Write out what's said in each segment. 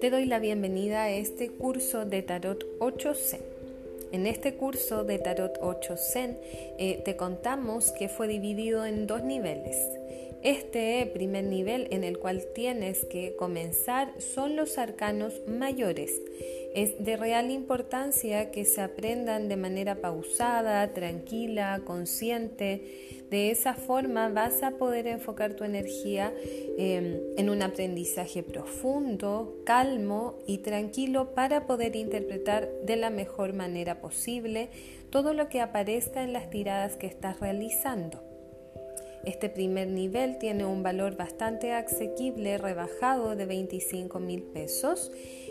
Te doy la bienvenida a este curso de Tarot 8 Zen. En este curso de Tarot 8 Zen eh, te contamos que fue dividido en dos niveles. Este primer nivel en el cual tienes que comenzar son los arcanos mayores. Es de real importancia que se aprendan de manera pausada, tranquila, consciente de esa forma vas a poder enfocar tu energía em, en un aprendizaje profundo, calmo y tranquilo para poder interpretar de la mejor manera posible todo lo que aparezca en las tiradas que estás realizando. Este primer nivel tiene un valor bastante asequible, rebajado de 25 mil pesos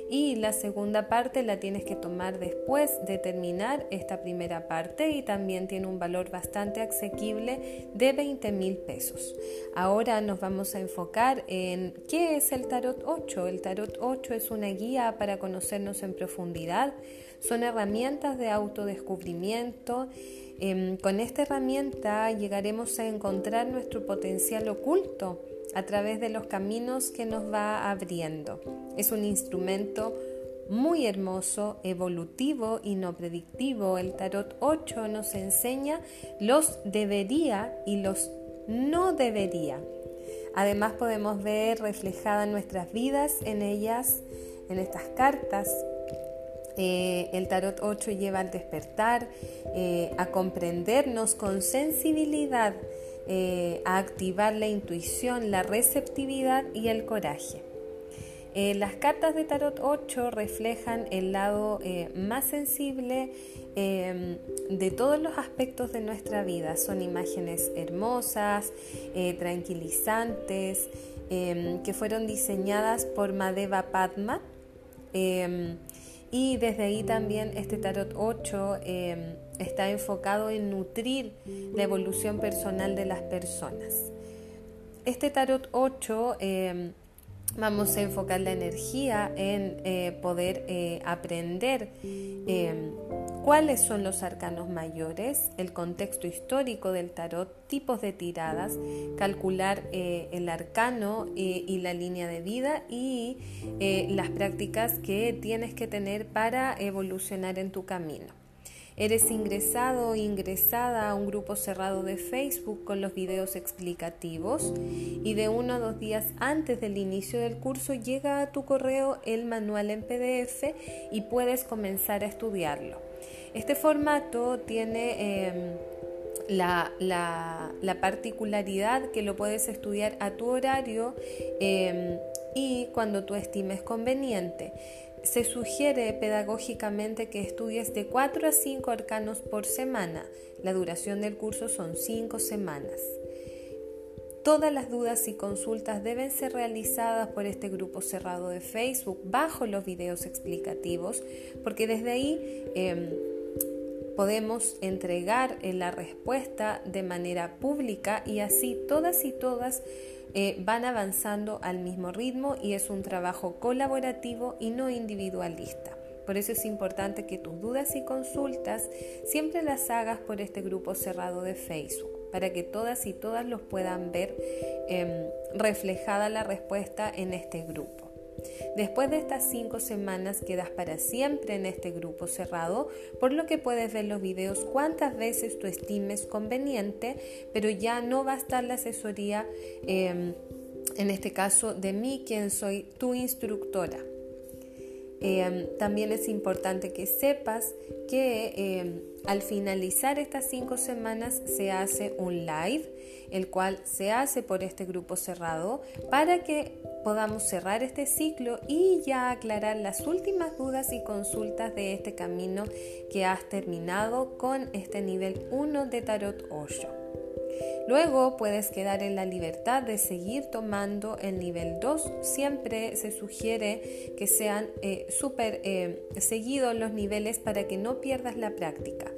y la segunda parte la tienes que tomar después de terminar esta primera parte y también tiene un valor bastante asequible de 20 mil pesos. Ahora nos vamos a enfocar en qué es el tarot 8. El tarot 8 es una guía para conocernos en profundidad, son herramientas de autodescubrimiento. Em, con esta herramienta llegaremos a encontrar nuestro potencial oculto a través de los caminos que nos va abriendo. Es un instrumento muy hermoso, evolutivo y no predictivo. El tarot 8 nos enseña los debería y los no debería. Además podemos ver reflejadas nuestras vidas en ellas, en estas cartas. Eh, el tarot 8 lleva al despertar, eh, a comprendernos con sensibilidad eh, a activar la intuición, la receptividad y el coraje. Eh, las cartas de Tarot 8 reflejan el lado eh, más sensible de todos los aspectos de nuestra vida. Son imágenes hermosas, tranquilizantes, que fueron diseñadas por Madeva Padma. Em, y desde ahí también este Tarot 8 está enfocado en nutrir la evolución personal de las personas. Este tarot 8 eh, vamos a enfocar la energía en eh, poder eh, aprender cuáles son los arcanos mayores, el contexto histórico del tarot, tipos de tiradas, calcular el arcano y la línea de vida y las prácticas que tienes que tener para evolucionar en tu camino. Eres ingresado o ingresada a un grupo cerrado de Facebook con los videos explicativos y de uno a dos días antes del inicio del curso llega a tu correo el manual en PDF y puedes comenzar a estudiarlo. Este formato tiene... Em, la, particularidad que lo puedes estudiar a tu horario em, y cuando tú estimes conveniente se sugiere pedagógicamente que estudies de 4 a 5 arcanos por semana. La duración del curso son 5 semanas. Todas las dudas y consultas deben ser realizadas por este grupo cerrado de Facebook bajo los videos explicativos porque desde ahí em, podemos entregar eh, la respuesta de manera pública y así todas y todas eh, van avanzando al mismo ritmo y es un trabajo colaborativo y no individualista. Por eso es importante que tus dudas y consultas siempre las hagas por este grupo cerrado de Facebook, para que todas y todas los puedan ver em, reflejada la respuesta en este grupo. Después de estas cinco semanas quedas para siempre en este grupo cerrado, por lo que puedes ver los videos cuantas veces tú estimes conveniente, pero ya no va a estar la asesoría, em, en este caso de mí, quien soy tu instructora. Em, también es importante que sepas que em, al finalizar estas cinco semanas se hace un live, el cual se hace por este grupo cerrado para que podamos cerrar este ciclo y ya aclarar las últimas dudas y consultas de este camino que has terminado con este nivel 1 de Tarot 8. Luego puedes quedar en la libertad de seguir tomando el nivel 2. Siempre se sugiere que sean eh, súper eh, seguidos los niveles para que no pierdas la práctica.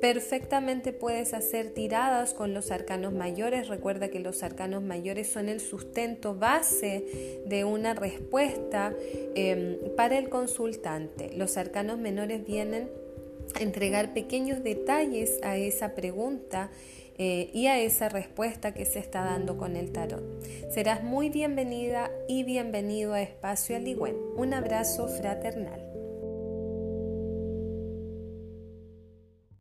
Perfectamente puedes hacer tiradas con los arcanos mayores. Recuerda que los arcanos mayores son el sustento base de una respuesta em, para el consultante. Los arcanos menores vienen a entregar pequeños detalles a esa pregunta eh, y a esa respuesta que se está dando con el tarot. Serás muy bienvenida y bienvenido a Espacio Aligüen. Un abrazo fraternal.